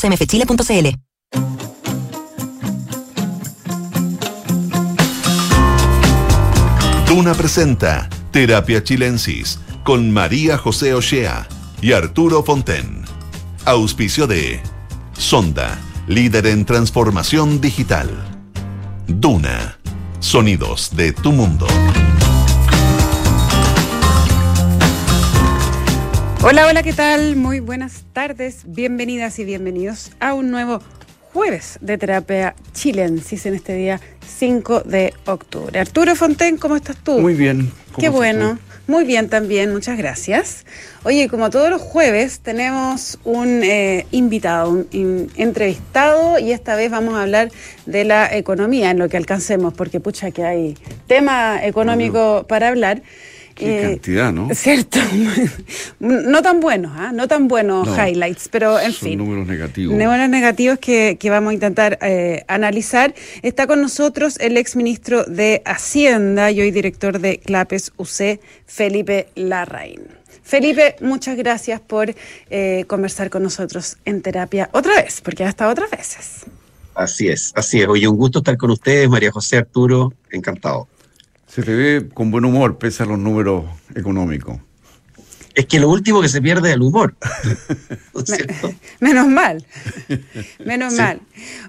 www.cmfchile.cl. Duna presenta Terapia Chilensis con María José Ochea y Arturo Fonten. Auspicio de Sonda, líder en transformación digital. Duna, sonidos de tu mundo. Hola, hola, ¿qué tal? Muy buenas tardes, bienvenidas y bienvenidos a un nuevo jueves de terapia chilensis en este día 5 de octubre. Arturo Fonten, ¿cómo estás tú? Muy bien. Qué bueno. Muy bien también, muchas gracias. Oye, como todos los jueves, tenemos un eh, invitado, un entrevistado, y esta vez vamos a hablar de la economía en lo que alcancemos, porque pucha que hay tema económico para hablar. Qué eh, cantidad, ¿no? Cierto. no tan buenos, ¿ah? No tan buenos highlights, pero en fin. números negativos. Números negativos que, vamos a intentar eh, analizar. Está con nosotros el exministro de Hacienda y hoy director de CLAPES UC, Felipe Larraín. Felipe, muchas gracias por eh, conversar con nosotros en terapia otra vez, porque ha estado otras veces. Así es, así es. Oye, un gusto estar con ustedes, María José Arturo, encantado. Se te ve con buen humor, pese a los números económicos. Es que lo último que se pierde es el humor. Menos mal. Menos mal.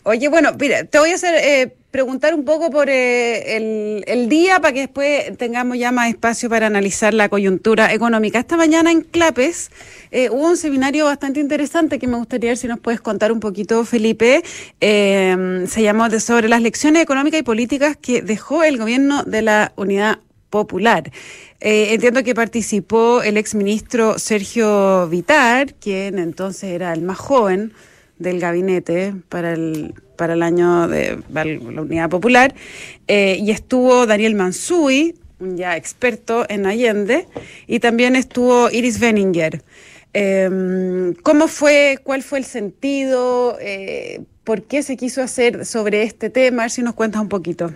Oye, bueno, mira, te voy a hacer eh, preguntar un poco por eh, el, día para que después tengamos ya más espacio para analizar la coyuntura económica. Esta mañana en Clapes eh, hubo un seminario bastante interesante que me gustaría ver si nos puedes contar un poquito, Felipe. Eh, se llamó sobre las lecciones económicas y políticas que dejó el gobierno de la Unidad Popular. entiendo que participó el exministro Sergio Vitar, quien entonces era el más joven del gabinete para el, para el año de la Unidad Popular, eh, y estuvo Daniel Mansui, ya experto en Allende, y también estuvo Iris Veninger. Em, ¿Cómo fue? ¿Cuál fue el sentido? Eh, ¿Por qué se quiso hacer sobre este tema? A ver si nos cuentas un poquito.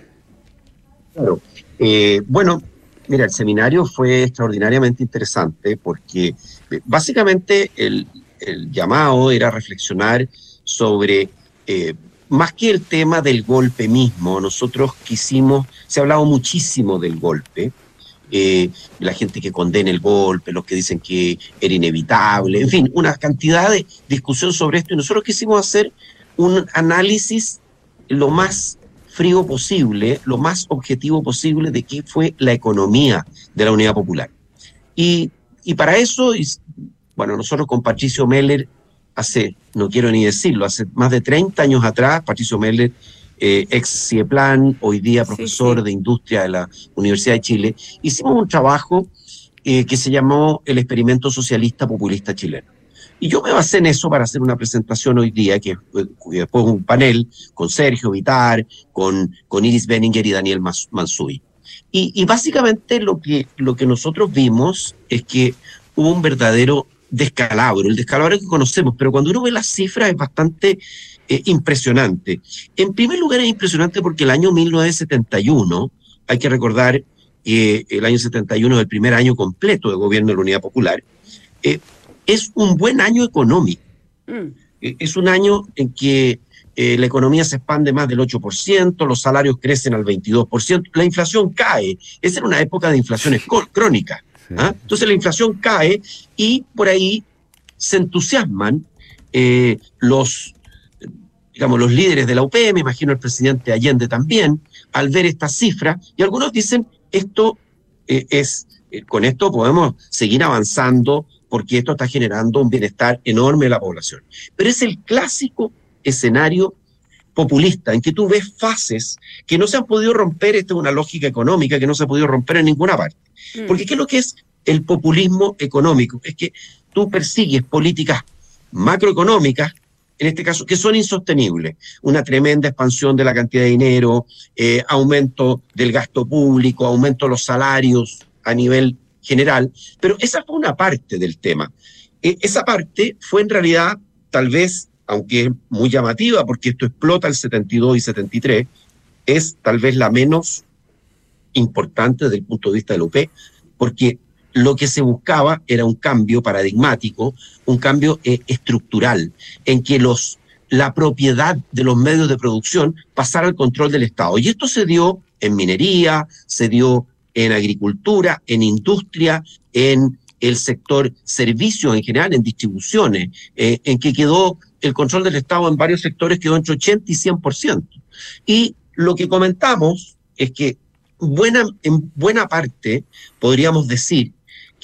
Claro. Eh, bueno, mira, el seminario fue extraordinariamente interesante porque básicamente el, el llamado era reflexionar sobre, eh, más que el tema del golpe mismo, nosotros quisimos, se ha hablado muchísimo del golpe, eh, la gente que condena el golpe, los que dicen que era inevitable, en fin, una cantidad de discusión sobre esto y nosotros quisimos hacer un análisis lo más frío posible, lo más objetivo posible de qué fue la economía de la Unidad Popular. Y, y para eso bueno, nosotros con Patricio Meller, hace, no quiero ni decirlo, hace más de 30 años atrás, Patricio Meller, eh, ex CIEPLAN, hoy día profesor de industria de la Universidad de Chile, hicimos un trabajo eh, que se llamó el experimento socialista populista chileno. Y yo me basé en eso para hacer una presentación hoy día, que, después un panel con Sergio Vitar, con, con Iris Benninger y Daniel Mansui. Y, y, básicamente lo que, lo que nosotros vimos es que hubo un verdadero descalabro, el descalabro que conocemos, pero cuando uno ve las cifras es bastante eh, impresionante. En primer lugar es impresionante porque el año 1971, hay que recordar que el año 71 es el primer año completo de gobierno de la Unidad Popular, eh, es un buen año económico. Mm. Eh, es un año en que la economía se expande más del 8%, los salarios crecen al 22%, la inflación cae. Esa era una época de inflaciones crónicas. ¿ah? Entonces la inflación cae y por ahí se entusiasman eh, los, digamos, los líderes de la UP, me imagino el presidente Allende también, al ver estas cifras, y algunos dicen, esto eh, es, eh, con esto podemos seguir avanzando porque esto está generando un bienestar enorme en la población. Pero es el clásico escenario populista, en que tú ves fases que no se han podido romper, esta es una lógica económica que no se ha podido romper en ninguna parte. Mm. Porque ¿qué es lo que es el populismo económico? Es que tú persigues políticas macroeconómicas, en este caso, que son insostenibles. Una tremenda expansión de la cantidad de dinero, eh, aumento del gasto público, aumento de los salarios a nivel general, pero esa fue una parte del tema. E, esa parte fue en realidad tal vez aunque es muy llamativa porque esto explota el 72 y 73, es tal vez la menos importante desde el punto de vista del UP, porque lo que se buscaba era un cambio paradigmático, un cambio eh, estructural, en que los, la propiedad de los medios de producción pasara al control del Estado. Y esto se dio en minería, se dio en agricultura, en industria, en el sector servicios en general, en distribuciones, eh, en que quedó el control del Estado en varios sectores quedó entre 80 y 100%. Y lo que comentamos es que buena, en buena parte podríamos decir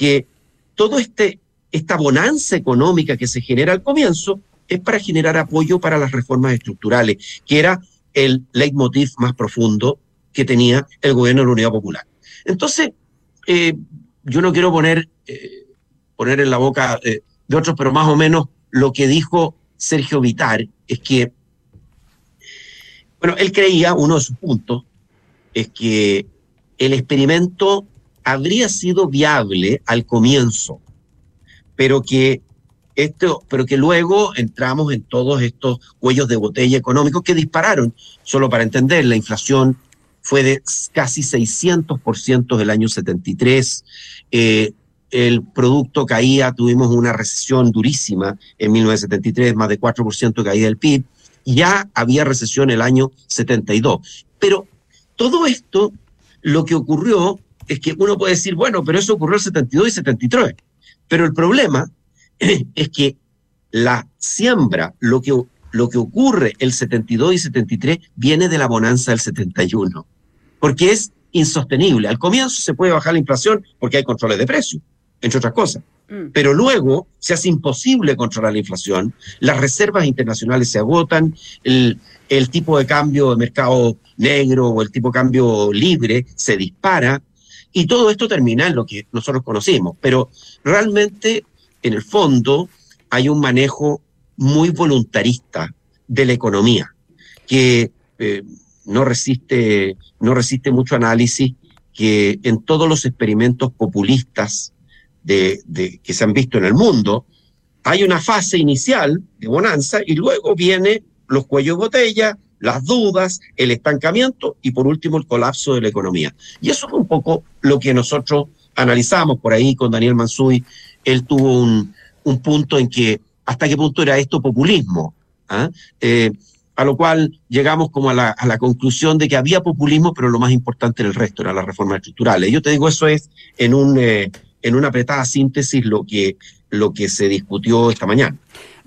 que todo este esta bonanza económica que se genera al comienzo es para generar apoyo para las reformas estructurales, que era el leitmotiv más profundo que tenía el gobierno de la Unidad Popular. Entonces, eh, yo no quiero poner, eh, poner en la boca eh, de otros, pero más o menos lo que dijo Sergio Vitar es que, bueno, él creía, uno de sus puntos, es que el experimento habría sido viable al comienzo, pero que esto, pero que luego entramos en todos estos cuellos de botella económicos que dispararon. Solo para entender, la inflación fue de casi 600% del año 73. Eh, el producto caía, tuvimos una recesión durísima en 1973, más de 4% caída del PIB. Ya había recesión el año 72. Pero todo esto, lo que ocurrió es que uno puede decir, bueno, pero eso ocurrió el 72 y 73. Pero el problema es que la siembra, lo que, lo que ocurre el 72 y 73, viene de la bonanza del 71, porque es insostenible. Al comienzo se puede bajar la inflación porque hay controles de precios, entre otras cosas. Mm. Pero luego se hace imposible controlar la inflación, las reservas internacionales se agotan, el, el tipo de cambio de mercado negro o el tipo de cambio libre se dispara, y todo esto termina en lo que nosotros conocimos. Pero realmente en el fondo hay un manejo muy voluntarista de la economía, que eh, no, resiste, no resiste mucho análisis, que en todos los experimentos populistas de, que se han visto en el mundo, hay una fase inicial de bonanza y luego viene los cuellos de botella, las dudas, el estancamiento y por último el colapso de la economía. Y eso es un poco lo que nosotros analizamos por ahí con Daniel Mansui él tuvo un, punto en que hasta qué punto era esto populismo. ¿Ah? Eh, a lo cual llegamos como a la, conclusión de que había populismo, pero lo más importante era el resto, era la reforma estructural. Y yo te digo, eso es en, un, eh, en una apretada síntesis lo que, lo que se discutió esta mañana.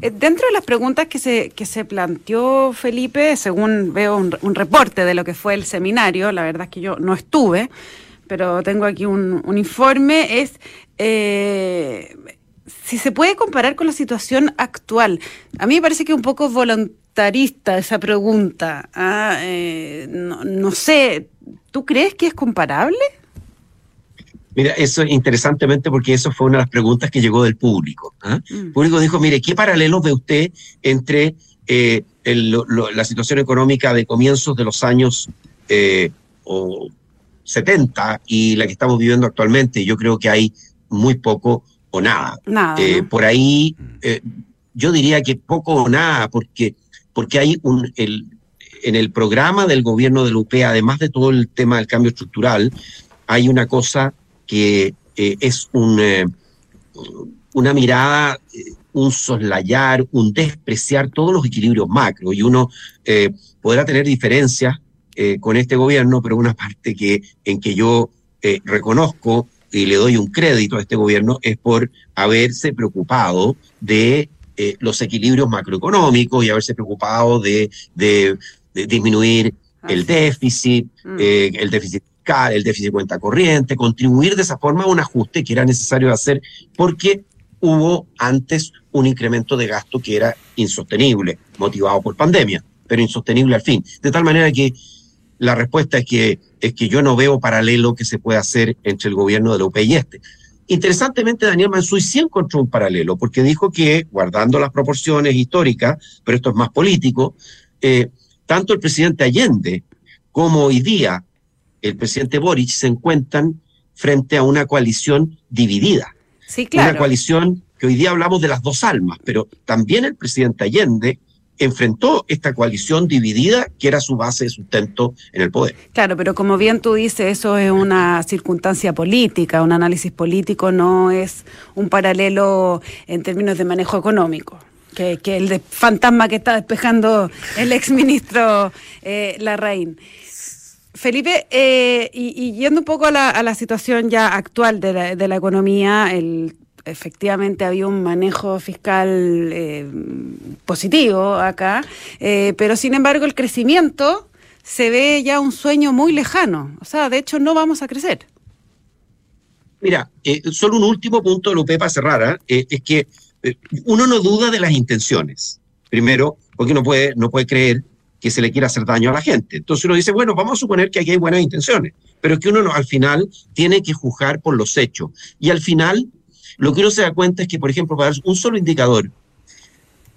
Eh, dentro de las preguntas que se, que se planteó Felipe, según veo un, un, reporte de lo que fue el seminario, la verdad es que yo no estuve, pero tengo aquí un, un informe, es eh, si se puede comparar con la situación actual. A mí me parece que es un poco voluntarista esa pregunta. ¿ah? Eh, no, sé, ¿tú crees que es comparable? Mira, eso interesantemente porque eso fue una de las preguntas que llegó del público. ¿ah? Mm. El público dijo, mire, ¿qué paralelos ve usted entre eh, la situación económica de comienzos de los años eh, o 70 y la que estamos viviendo actualmente? Yo creo que hay muy poco o nada. Eh, por ahí eh, yo diría que poco o nada, porque, porque hay un, el, en el programa del gobierno de la UP, además de todo el tema del cambio estructural, hay una cosa que eh, es un, una mirada, un soslayar, un despreciar todos los equilibrios macro, y uno podrá tener diferencias con este gobierno, pero una parte que, en que yo reconozco y le doy un crédito a este gobierno, es por haberse preocupado de eh, los equilibrios macroeconómicos y haberse preocupado de, de, disminuir el déficit, mm. eh, el déficit el déficit de cuenta corriente, contribuir de esa forma a un ajuste que era necesario hacer porque hubo antes un incremento de gasto que era insostenible, motivado por pandemia, pero insostenible al fin. De tal manera que la respuesta es que, es que yo no veo paralelo que se pueda hacer entre el gobierno de la UP y este. Interesantemente, Daniel Mansuy sí encontró un paralelo, porque dijo que, guardando las proporciones históricas, pero esto es más político, eh, tanto el presidente Allende como hoy día el presidente Boric se encuentran frente a una coalición dividida. Sí, claro. Una coalición que hoy día hablamos de las dos almas, pero también el presidente Allende enfrentó esta coalición dividida que era su base de sustento en el poder. Claro, pero como bien tú dices, eso es una circunstancia política, un análisis político, no es un paralelo en términos de manejo económico. Que, el fantasma que está despejando el exministro eh, Larraín. Felipe, eh, y, yendo un poco a la, situación ya actual de la, de la economía, el, efectivamente había un manejo fiscal eh, positivo acá, eh, pero sin embargo el crecimiento se ve ya un sueño muy lejano. O sea, de hecho no vamos a crecer. Mira, eh, solo un último punto, Lupe, para cerrar, es que uno no duda de las intenciones. Primero, porque no puede, no puede creer que se le quiera hacer daño a la gente. Entonces uno dice, bueno, vamos a suponer que aquí hay buenas intenciones, pero que uno no, al final tiene que juzgar por los hechos. Y al final, lo que uno se da cuenta es que, por ejemplo, para un solo indicador,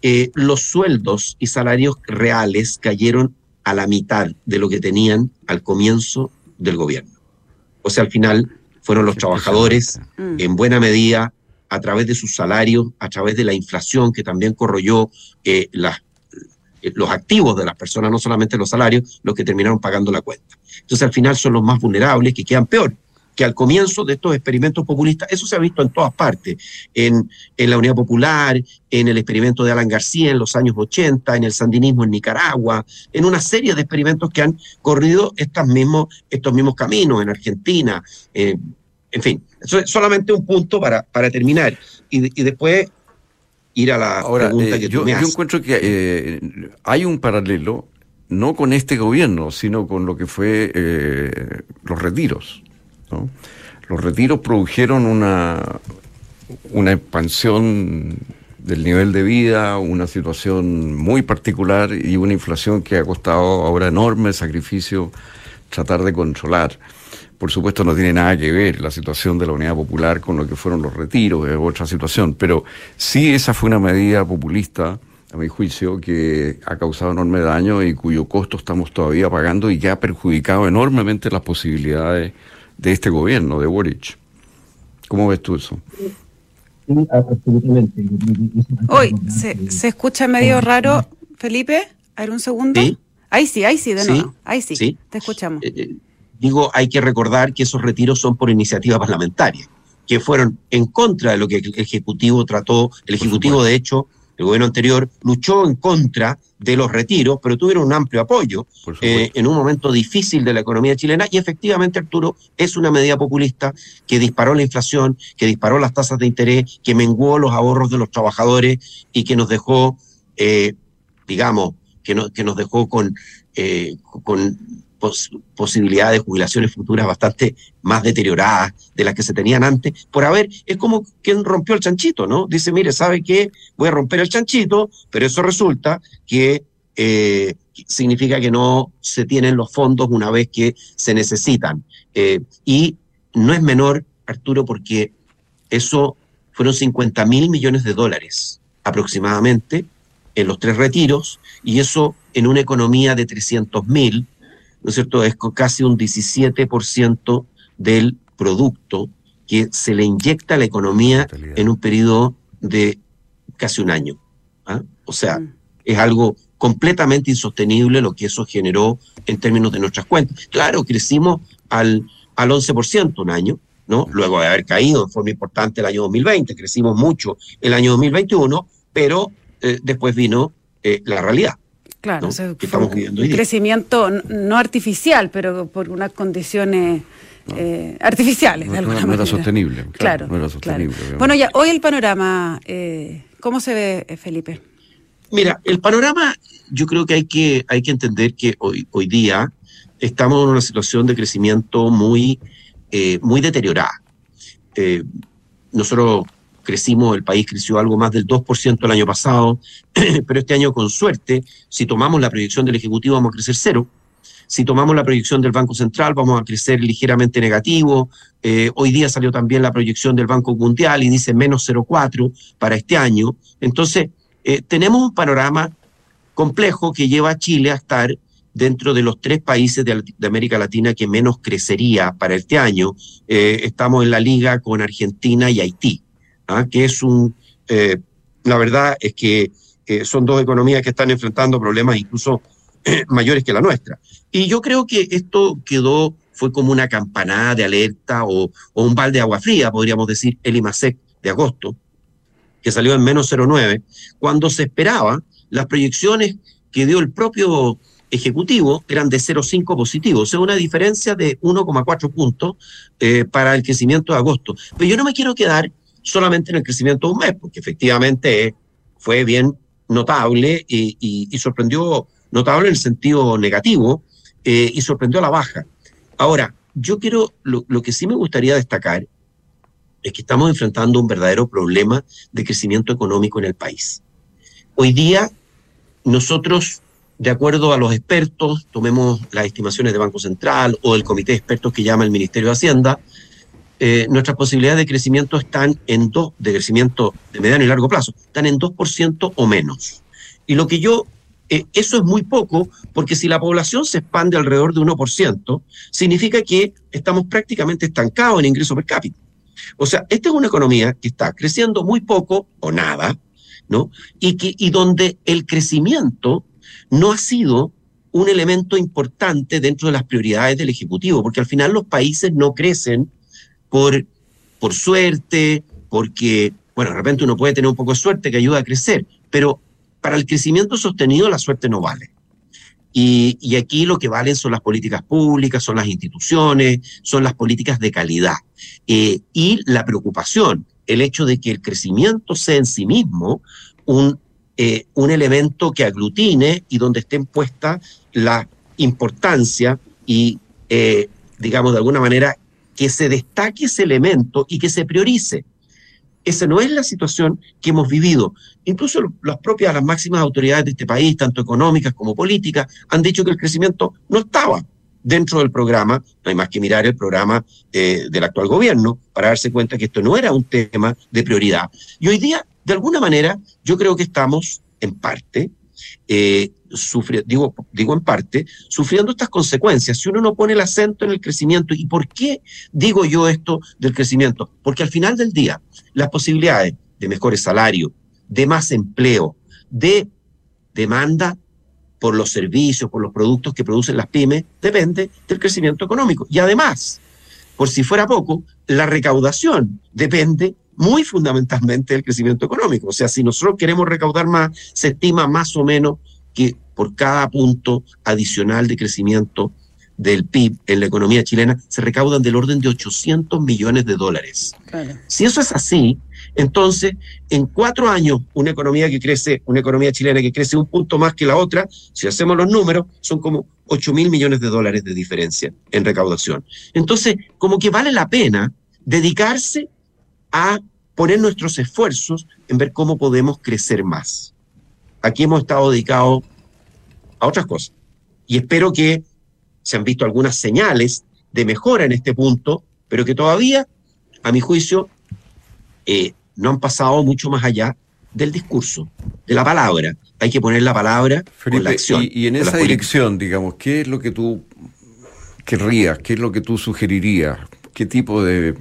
eh, los sueldos y salarios reales cayeron a la mitad de lo que tenían al comienzo del gobierno. O sea, al final fueron los trabajadores, mm. en buena medida, a través de sus salarios, a través de la inflación que también corroyó eh, las los activos de las personas, no solamente los salarios, los que terminaron pagando la cuenta. Entonces al final son los más vulnerables que quedan peor que al comienzo de estos experimentos populistas, eso se ha visto en todas partes, en, en, la Unidad Popular, en el experimento de Alan García en los años 80, en el sandinismo en Nicaragua, en una serie de experimentos que han corrido estos mismos, estos mismos caminos en Argentina. Eh, en fin, eso es solamente un punto para, para terminar. Y después ir a la pregunta eh, que yo, me Yo encuentro que eh, hay un paralelo, no con este gobierno, sino con lo que fue eh, los retiros. ¿no? Los retiros produjeron una, una expansión del nivel de vida, una situación muy particular y una inflación que ha costado ahora enorme sacrificio tratar de controlar. Por supuesto no tiene nada que ver la situación de la Unidad Popular con lo que fueron los retiros, es otra situación, pero sí esa fue una medida populista, a mi juicio, que ha causado enorme daño y cuyo costo estamos todavía pagando y que ha perjudicado enormemente las posibilidades de este gobierno, de Boric. ¿Cómo ves tú eso? absolutamente. Hoy, ¿se, ¿se escucha medio raro, Felipe? A ver, un segundo. Ahí sí, ahí sí, de nuevo. Ahí sí, te escuchamos. Eh, eh, digo, hay que recordar que esos retiros son por iniciativa parlamentaria, que fueron en contra de lo que el Ejecutivo trató. El Ejecutivo, de hecho, el gobierno anterior luchó en contra de los retiros, pero tuvieron un amplio apoyo eh, en un momento difícil de la economía chilena y efectivamente, Arturo, es una medida populista que disparó la inflación, que disparó las tasas de interés, que menguó los ahorros de los trabajadores y que nos dejó, eh, digamos, que, que nos dejó con, eh, con posibilidades de jubilaciones futuras bastante más deterioradas de las que se tenían antes, por haber, es como quien rompió el chanchito, ¿no? Dice, mire, ¿sabe qué? Voy a romper el chanchito, pero eso resulta que eh, significa que no se tienen los fondos una vez que se necesitan. Eh, y no es menor, Arturo, porque eso fueron 50 mil millones de dólares aproximadamente en los tres retiros, y eso en una economía de 300 mil ¿no es cierto? Es casi un 17% del producto que se le inyecta a la economía en un periodo de casi un año. ¿ah? O sea, mm. es algo completamente insostenible lo que eso generó en términos de nuestras cuentas. Claro, crecimos al, al 11% un año, ¿no? Luego de haber caído de forma importante el año 2020, crecimos mucho el año 2021, pero eh, después vino eh, la realidad. Claro, un crecimiento no artificial, pero por unas condiciones eh, artificiales, de alguna no, no era sostenible, claro. no era sostenible. Bueno, ya, hoy el panorama, eh, ¿cómo se ve, eh, Felipe? Mira, el panorama, yo creo que hay que, hay que entender que hoy, hoy día estamos en una situación de crecimiento muy, muy deteriorada. nosotros crecimos, el país creció algo más del 2% el año pasado, pero este año con suerte, si tomamos la proyección del Ejecutivo vamos a crecer cero, si tomamos la proyección del Banco Central vamos a crecer ligeramente negativo, eh, hoy día salió también la proyección del Banco Mundial y dice menos 0,4 para este año, entonces eh, tenemos un panorama complejo que lleva a Chile a estar dentro de los tres países de, América Latina que menos crecería para este año. Eh, estamos en la liga con Argentina y Haití. ¿Ah? que es un, eh, la verdad es que son dos economías que están enfrentando problemas incluso eh, mayores que la nuestra. Y yo creo que esto quedó, fue como una campanada de alerta o, un balde de agua fría, podríamos decir, el IMASEC de agosto, que salió en menos 0,9, cuando se esperaba, las proyecciones que dio el propio Ejecutivo eran de 0,5 positivo, o sea, una diferencia de 1,4 puntos eh, para el crecimiento de agosto. Pero yo no me quiero quedar solamente en el crecimiento de un mes, porque efectivamente fue bien notable y, sorprendió, notable en el sentido negativo, eh, y sorprendió a la baja. Ahora, yo quiero, lo, que sí me gustaría destacar es que estamos enfrentando un verdadero problema de crecimiento económico en el país. Hoy día, nosotros de acuerdo a los expertos, tomemos las estimaciones de Banco Central o del comité de expertos que llama el Ministerio de Hacienda, eh, nuestras posibilidades de crecimiento están en dos, de crecimiento de mediano y largo plazo, están en 2% o menos. Y lo que yo, eh, eso es muy poco, porque si la población se expande alrededor de 1%, significa que estamos prácticamente estancados en ingreso per cápita. O sea, esta es una economía que está creciendo muy poco o nada, ¿no? Y, que, y donde el crecimiento no ha sido un elemento importante dentro de las prioridades del Ejecutivo, porque al final los países no crecen por, por suerte, porque, bueno, de repente uno puede tener un poco de suerte que ayuda a crecer, pero para el crecimiento sostenido la suerte no vale. Y, aquí lo que valen son las políticas públicas, son las instituciones, son las políticas de calidad. Eh, y la preocupación, el hecho de que el crecimiento sea en sí mismo un eh, un elemento que aglutine y donde esté puesta la importancia y, eh, digamos, de alguna manera, que se destaque ese elemento y que se priorice. Esa no es la situación que hemos vivido. Incluso las propias, las máximas autoridades de este país, tanto económicas como políticas, han dicho que el crecimiento no estaba dentro del programa. No hay más que mirar el programa eh, del actual gobierno para darse cuenta que esto no era un tema de prioridad. Y hoy día de alguna manera, yo creo que estamos en parte, eh, digo, digo en parte, sufriendo estas consecuencias. Si uno no pone el acento en el crecimiento, ¿y por qué digo yo esto del crecimiento? Porque al final del día, las posibilidades de mejores salarios, de más empleo, de demanda por los servicios, por los productos que producen las pymes, depende del crecimiento económico. Y además, por si fuera poco, la recaudación depende muy fundamentalmente del crecimiento económico. O sea, si nosotros queremos recaudar más, se estima más o menos que por cada punto adicional de crecimiento del PIB en la economía chilena se recaudan del orden de 800 millones de dólares. Si eso es así, entonces en cuatro años una economía que crece, una economía chilena que crece un punto más que la otra, si hacemos los números, son como 8 mil millones de dólares de diferencia en recaudación. Entonces, como que vale la pena dedicarse a poner nuestros esfuerzos en ver cómo podemos crecer más. Aquí hemos estado dedicados a otras cosas. Y espero que se han visto algunas señales de mejora en este punto, pero que todavía, a mi juicio, eh, no han pasado mucho más allá del discurso, de la palabra. Hay que poner la palabra con la acción. Y, y en esa dirección, digamos, ¿qué es lo que tú querrías? ¿Qué es lo que tú sugerirías? ¿Qué tipo de,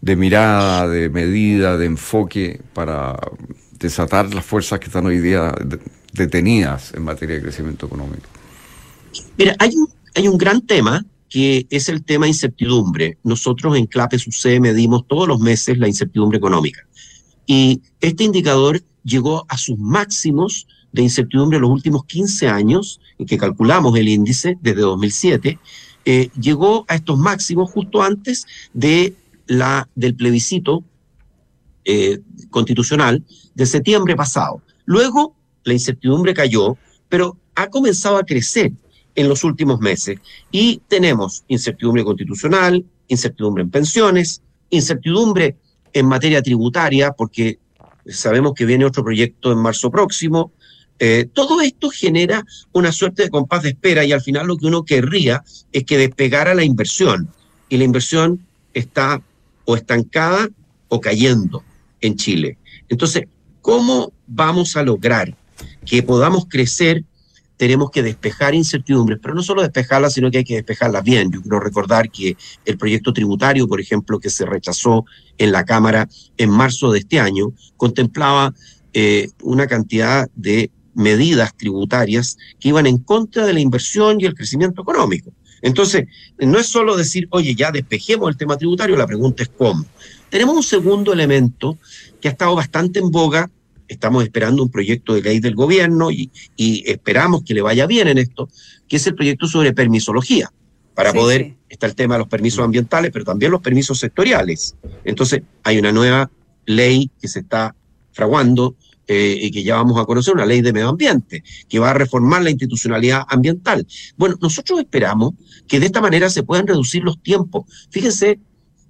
de mirada, de medida, de enfoque para desatar las fuerzas que están hoy día detenidas en materia de crecimiento económico? Mira, hay un, hay un gran tema que es el tema incertidumbre. Nosotros en CLAPE SUCE medimos todos los meses la incertidumbre económica. Y este indicador llegó a sus máximos de incertidumbre en los últimos 15 años, en que calculamos el índice desde 2007, eh, llegó a estos máximos justo antes de la, del plebiscito eh, constitucional de septiembre pasado. Luego la incertidumbre cayó, pero ha comenzado a crecer en los últimos meses y tenemos incertidumbre constitucional, incertidumbre en pensiones, incertidumbre en materia tributaria, porque sabemos que viene otro proyecto en marzo próximo. Eh, todo esto genera una suerte de compás de espera y al final lo que uno querría es que despegara la inversión y la inversión está o estancada o cayendo en Chile. Entonces, ¿cómo vamos a lograr que podamos crecer? Tenemos que despejar incertidumbres, pero no solo despejarlas, sino que hay que despejarlas bien. Yo quiero recordar que el proyecto tributario, por ejemplo, que se rechazó en la Cámara en marzo de este año, contemplaba eh, una cantidad de medidas tributarias que iban en contra de la inversión y el crecimiento económico. Entonces, no es solo decir, oye, ya despejemos el tema tributario, la pregunta es cómo. Tenemos un segundo elemento que ha estado bastante en boga. Estamos esperando un proyecto de ley del gobierno y, esperamos que le vaya bien en esto, que es el proyecto sobre permisología. Para poder, está el tema de los permisos ambientales, pero también los permisos sectoriales. Entonces, hay una nueva ley que se está fraguando eh, y que ya vamos a conocer, una ley de medio ambiente, que va a reformar la institucionalidad ambiental. Bueno, nosotros esperamos que de esta manera se puedan reducir los tiempos. Fíjense,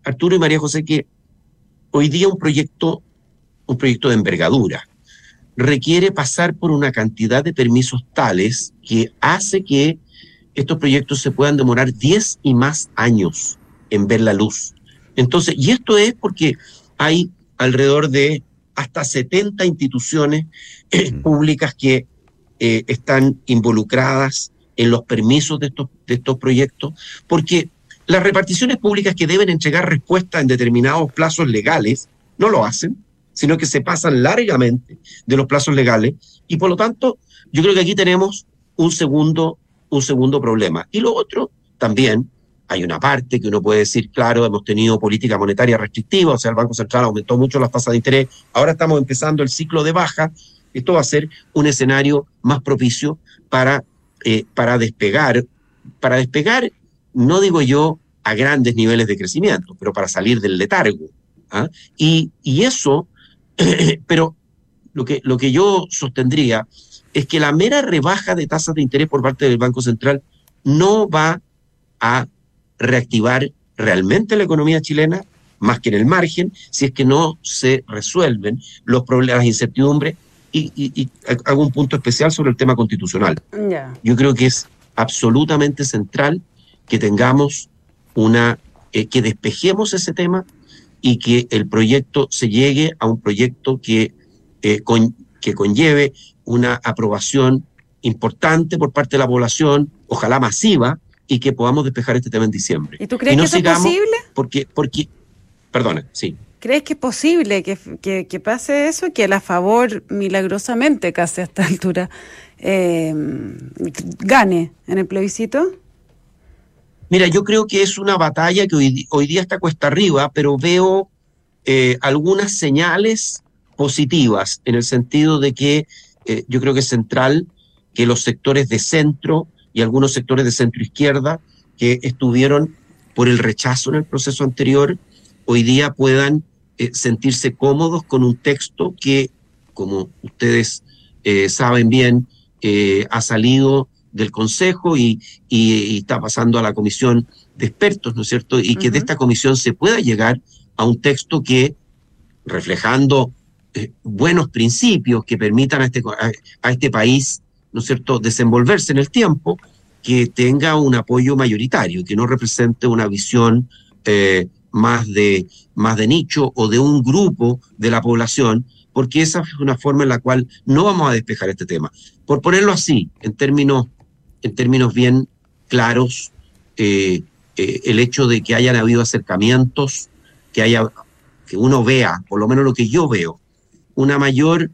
Arturo y María José, que hoy día un proyecto, un proyecto de envergadura requiere pasar por una cantidad de permisos tales que hace que estos proyectos se puedan demorar 10 y más años en ver la luz. Entonces, y esto es porque hay alrededor de hasta 70 instituciones eh, públicas que eh, están involucradas en los permisos de estos, de estos proyectos, porque las reparticiones públicas que deben entregar respuesta en determinados plazos legales no lo hacen, sino que se pasan largamente de los plazos legales y por lo tanto yo creo que aquí tenemos un segundo, un segundo problema. Y lo otro también hay una parte que uno puede decir, claro, hemos tenido política monetaria restrictiva, o sea, el Banco Central aumentó mucho las tasas de interés, ahora estamos empezando el ciclo de baja, esto va a ser un escenario más propicio para, eh, para despegar, para despegar, no digo yo a grandes niveles de crecimiento, pero para salir del letargo. ¿ah? Y, y, eso, pero lo que, lo que yo sostendría es que la mera rebaja de tasas de interés por parte del Banco Central no va a reactivar realmente la economía chilena, más que en el margen, si es que no se resuelven los problemas, de incertidumbre, y, hago un punto especial sobre el tema constitucional. Yo creo que es absolutamente central que tengamos una, eh, que despejemos ese tema y que el proyecto se llegue a un proyecto que, eh, que conlleve una aprobación importante por parte de la población, ojalá masiva, y que podamos despejar este tema en diciembre. ¿Y tú crees que eso es posible? Porque, porque, perdona, sí. ¿Crees que es posible que, que, pase eso? Que a la favor, milagrosamente, casi a esta altura, eh, gane en el plebiscito? Mira, yo creo que es una batalla que hoy, día está cuesta arriba, pero veo eh, algunas señales positivas en el sentido de que eh, yo creo que es central que los sectores de centro y algunos sectores de centro izquierda que estuvieron por el rechazo en el proceso anterior, hoy día puedan eh, sentirse cómodos con un texto que, como ustedes saben bien, ha salido del Consejo y, está pasando a la comisión de expertos, ¿no es cierto? Y que de esta comisión se pueda llegar a un texto que, reflejando buenos principios que permitan a este, a este país ¿no es cierto?, desenvolverse en el tiempo, que tenga un apoyo mayoritario, que no represente una visión eh, más, de, más de nicho o de un grupo de la población, porque esa es una forma en la cual no vamos a despejar este tema. Por ponerlo así, en términos, en términos bien claros, eh, eh, el hecho de que hayan habido acercamientos, que haya, que uno vea, por lo menos lo que yo veo, una mayor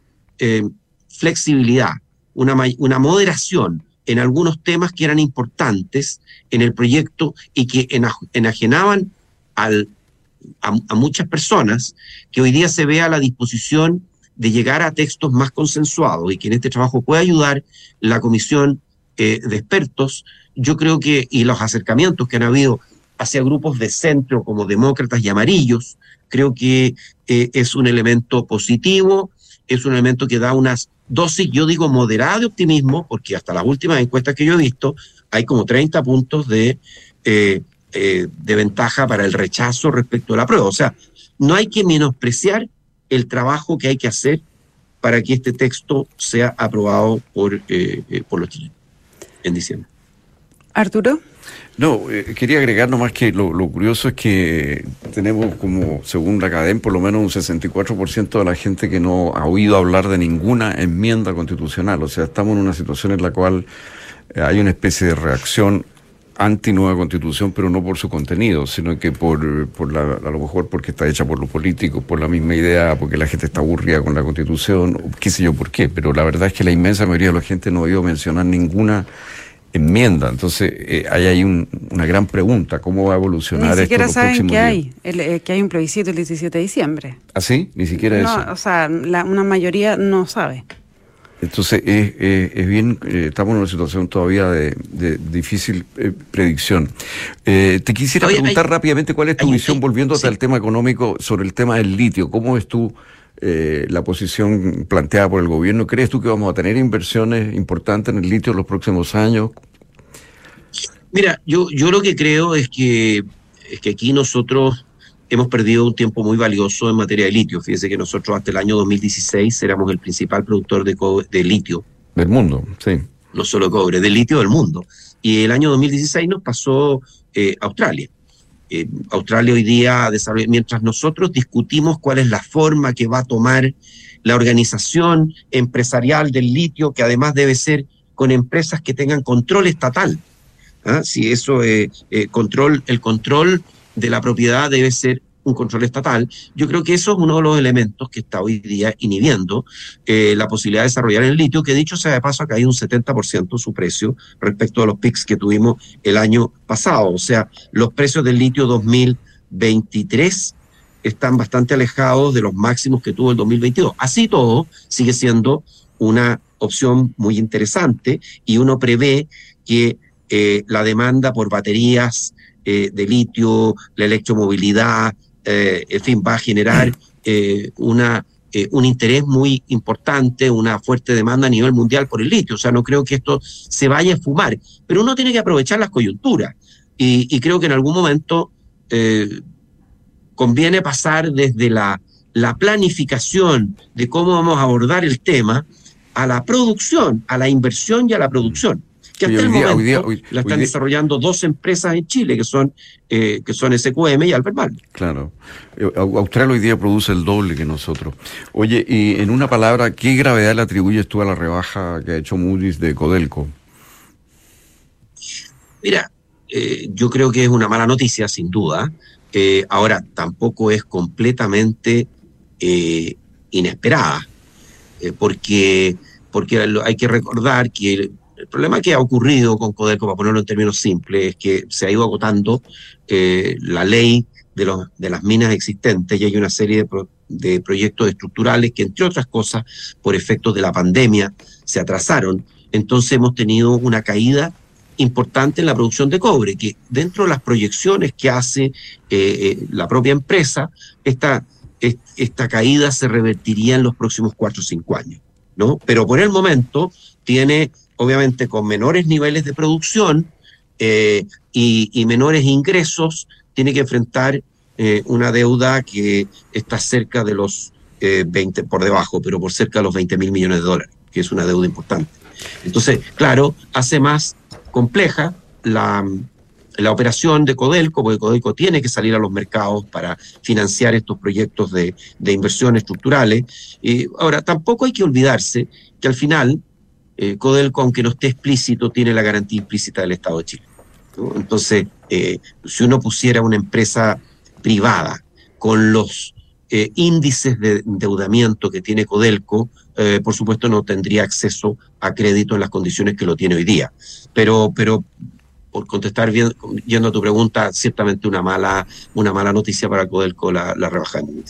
flexibilidad una, una moderación en algunos temas que eran importantes en el proyecto y que enajenaban al, a, muchas personas, que hoy día se vea la disposición de llegar a textos más consensuados y que en este trabajo pueda ayudar la comisión eh, de expertos, yo creo que, y los acercamientos que han habido hacia grupos de centro como demócratas y amarillos, creo que eh, es un elemento positivo, es un elemento que da unas dosis, yo digo moderada de optimismo, porque hasta las últimas encuestas que yo he visto, hay como 30 puntos de, eh, de ventaja para el rechazo respecto a la prueba. O sea, no hay que menospreciar el trabajo que hay que hacer para que este texto sea aprobado por, por los chilenos en diciembre. Arturo. No, eh, quería agregar nomás que lo, curioso es que tenemos como, según la cadena, por lo menos un 64% de la gente que no ha oído hablar de ninguna enmienda constitucional. O sea, estamos en una situación en la cual eh, hay una especie de reacción anti nueva constitución, pero no por su contenido, sino que por, por la, a lo mejor porque está hecha por los políticos, por la misma idea, porque la gente está aburrida con la constitución, qué sé yo por qué, pero la verdad es que la inmensa mayoría de la gente no ha oído mencionar ninguna enmienda. Entonces, eh, ahí hay una gran pregunta, ¿cómo va a evolucionar Ni siquiera esto saben que hay, eh, que hay un plebiscito el 17 de diciembre. ¿Ah, sí? Ni siquiera no, eso. O sea, una mayoría no sabe. Entonces, es, es, bien, eh, estamos en una situación todavía de, difícil predicción. te quisiera preguntar rápidamente cuál es tu visión, volviendo al tema económico, sobre el tema del litio. ¿Cómo es tú eh, la posición planteada por el gobierno. ¿Crees tú que vamos a tener inversiones importantes en el litio en los próximos años? Mira, yo, yo lo que creo es que, es que aquí nosotros hemos perdido un tiempo muy valioso en materia de litio. Fíjese que nosotros hasta el año 2016 éramos el principal productor de, de litio. Del mundo, sí. No solo cobre, de litio del mundo. Y el año 2016 nos pasó eh, Australia. Eh, Australia hoy día desarrolla, mientras nosotros discutimos cuál es la forma que va a tomar la organización empresarial del litio, que además debe ser con empresas que tengan control estatal. ¿ah? Si eso es eh, control, el control de la propiedad debe ser un control estatal. Yo creo que eso es uno de los elementos que está hoy día inhibiendo eh, la posibilidad de desarrollar el litio, que dicho sea de paso ha caído un 70% su precio respecto a los pics que tuvimos el año pasado. O sea, los precios del litio 2023 están bastante alejados de los máximos que tuvo el 2022. Así todo, sigue siendo una opción muy interesante y uno prevé que eh, la demanda por baterías eh, de litio, la electromovilidad, eh, en fin, va a generar eh, una, eh, un interés muy importante, una fuerte demanda a nivel mundial por el litio. O sea, no creo que esto se vaya a fumar, pero uno tiene que aprovechar las coyunturas. Y, creo que en algún momento conviene pasar desde la, la planificación de cómo vamos a abordar el tema a la producción, a la inversión y a la producción que hasta el momento la están desarrollando dos empresas en Chile, que son, eh, que son SQM y Albermal. Claro. Eh, Australia hoy día produce el doble que nosotros. Oye, y en una palabra, ¿qué gravedad le atribuyes tú a la rebaja que ha hecho Moody's de Codelco? Mira, eh, yo creo que es una mala noticia, sin duda. ahora, tampoco es completamente inesperada, porque, porque hay que recordar que el problema que ha ocurrido con Codelco, para ponerlo en términos simples, es que se ha ido agotando eh, la ley de, las minas existentes y hay una serie de, proyectos estructurales que, entre otras cosas, por efectos de la pandemia, se atrasaron. Entonces hemos tenido una caída importante en la producción de cobre, que dentro de las proyecciones que hace eh, eh, la propia empresa, esta, caída se revertiría en los próximos cuatro o cinco años. ¿no? Pero por el momento tiene obviamente con menores niveles de producción eh, y, menores ingresos, tiene que enfrentar eh, una deuda que está cerca de los 20, eh, por debajo, pero por cerca de los 20 mil millones de dólares, que es una deuda importante. Entonces, claro, hace más compleja la, la operación de Codelco, porque Codelco tiene que salir a los mercados para financiar estos proyectos de, de inversión estructurales. Y ahora, tampoco hay que olvidarse que al final eh, Codelco, aunque no esté explícito, tiene la garantía implícita del Estado de Chile. Entonces, eh, si uno pusiera una empresa privada con los eh, índices de endeudamiento que tiene Codelco, por supuesto no tendría acceso a crédito en las condiciones que lo tiene hoy día. Pero, pero por contestar bien, yendo a tu pregunta, ciertamente una mala, una mala noticia para Codelco la, rebaja de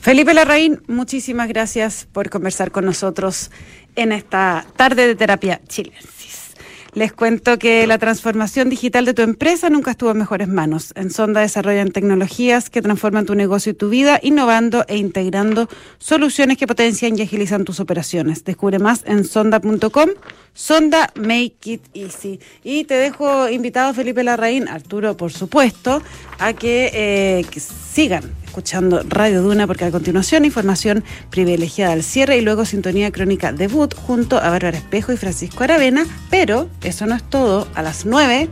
Felipe Larraín, muchísimas gracias por conversar con nosotros en esta tarde de terapia chilensis. Les cuento que la transformación digital de tu empresa nunca estuvo en mejores manos. En Sonda desarrollan tecnologías que transforman tu negocio y tu vida, innovando e integrando soluciones que potencian y agilizan tus operaciones. Descubre más en sonda.com. Sonda Make It Easy. Y te dejo invitado, Felipe Larraín, Arturo, por supuesto, a que, eh, que sigan escuchando Radio Duna, porque a continuación información privilegiada al cierre y luego sintonía crónica debut junto a Bárbara Espejo y Francisco Aravena. Pero eso no es todo. A las 9,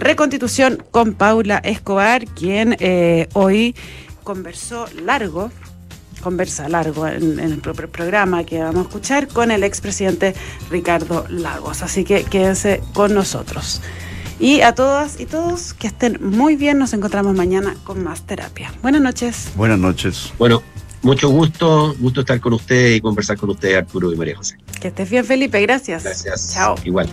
reconstitución con Paula Escobar, quien eh, hoy conversó largo conversa largo en, en, el propio programa que vamos a escuchar con el expresidente Ricardo Lagos. Así que quédense con nosotros. Y a todas y todos que estén muy bien, nos encontramos mañana con más terapia. Buenas noches. Buenas noches. Bueno, mucho gusto, gusto estar con usted y conversar con usted, Arturo y María José. Que estés bien, Felipe, gracias. Gracias. Chao. Igual.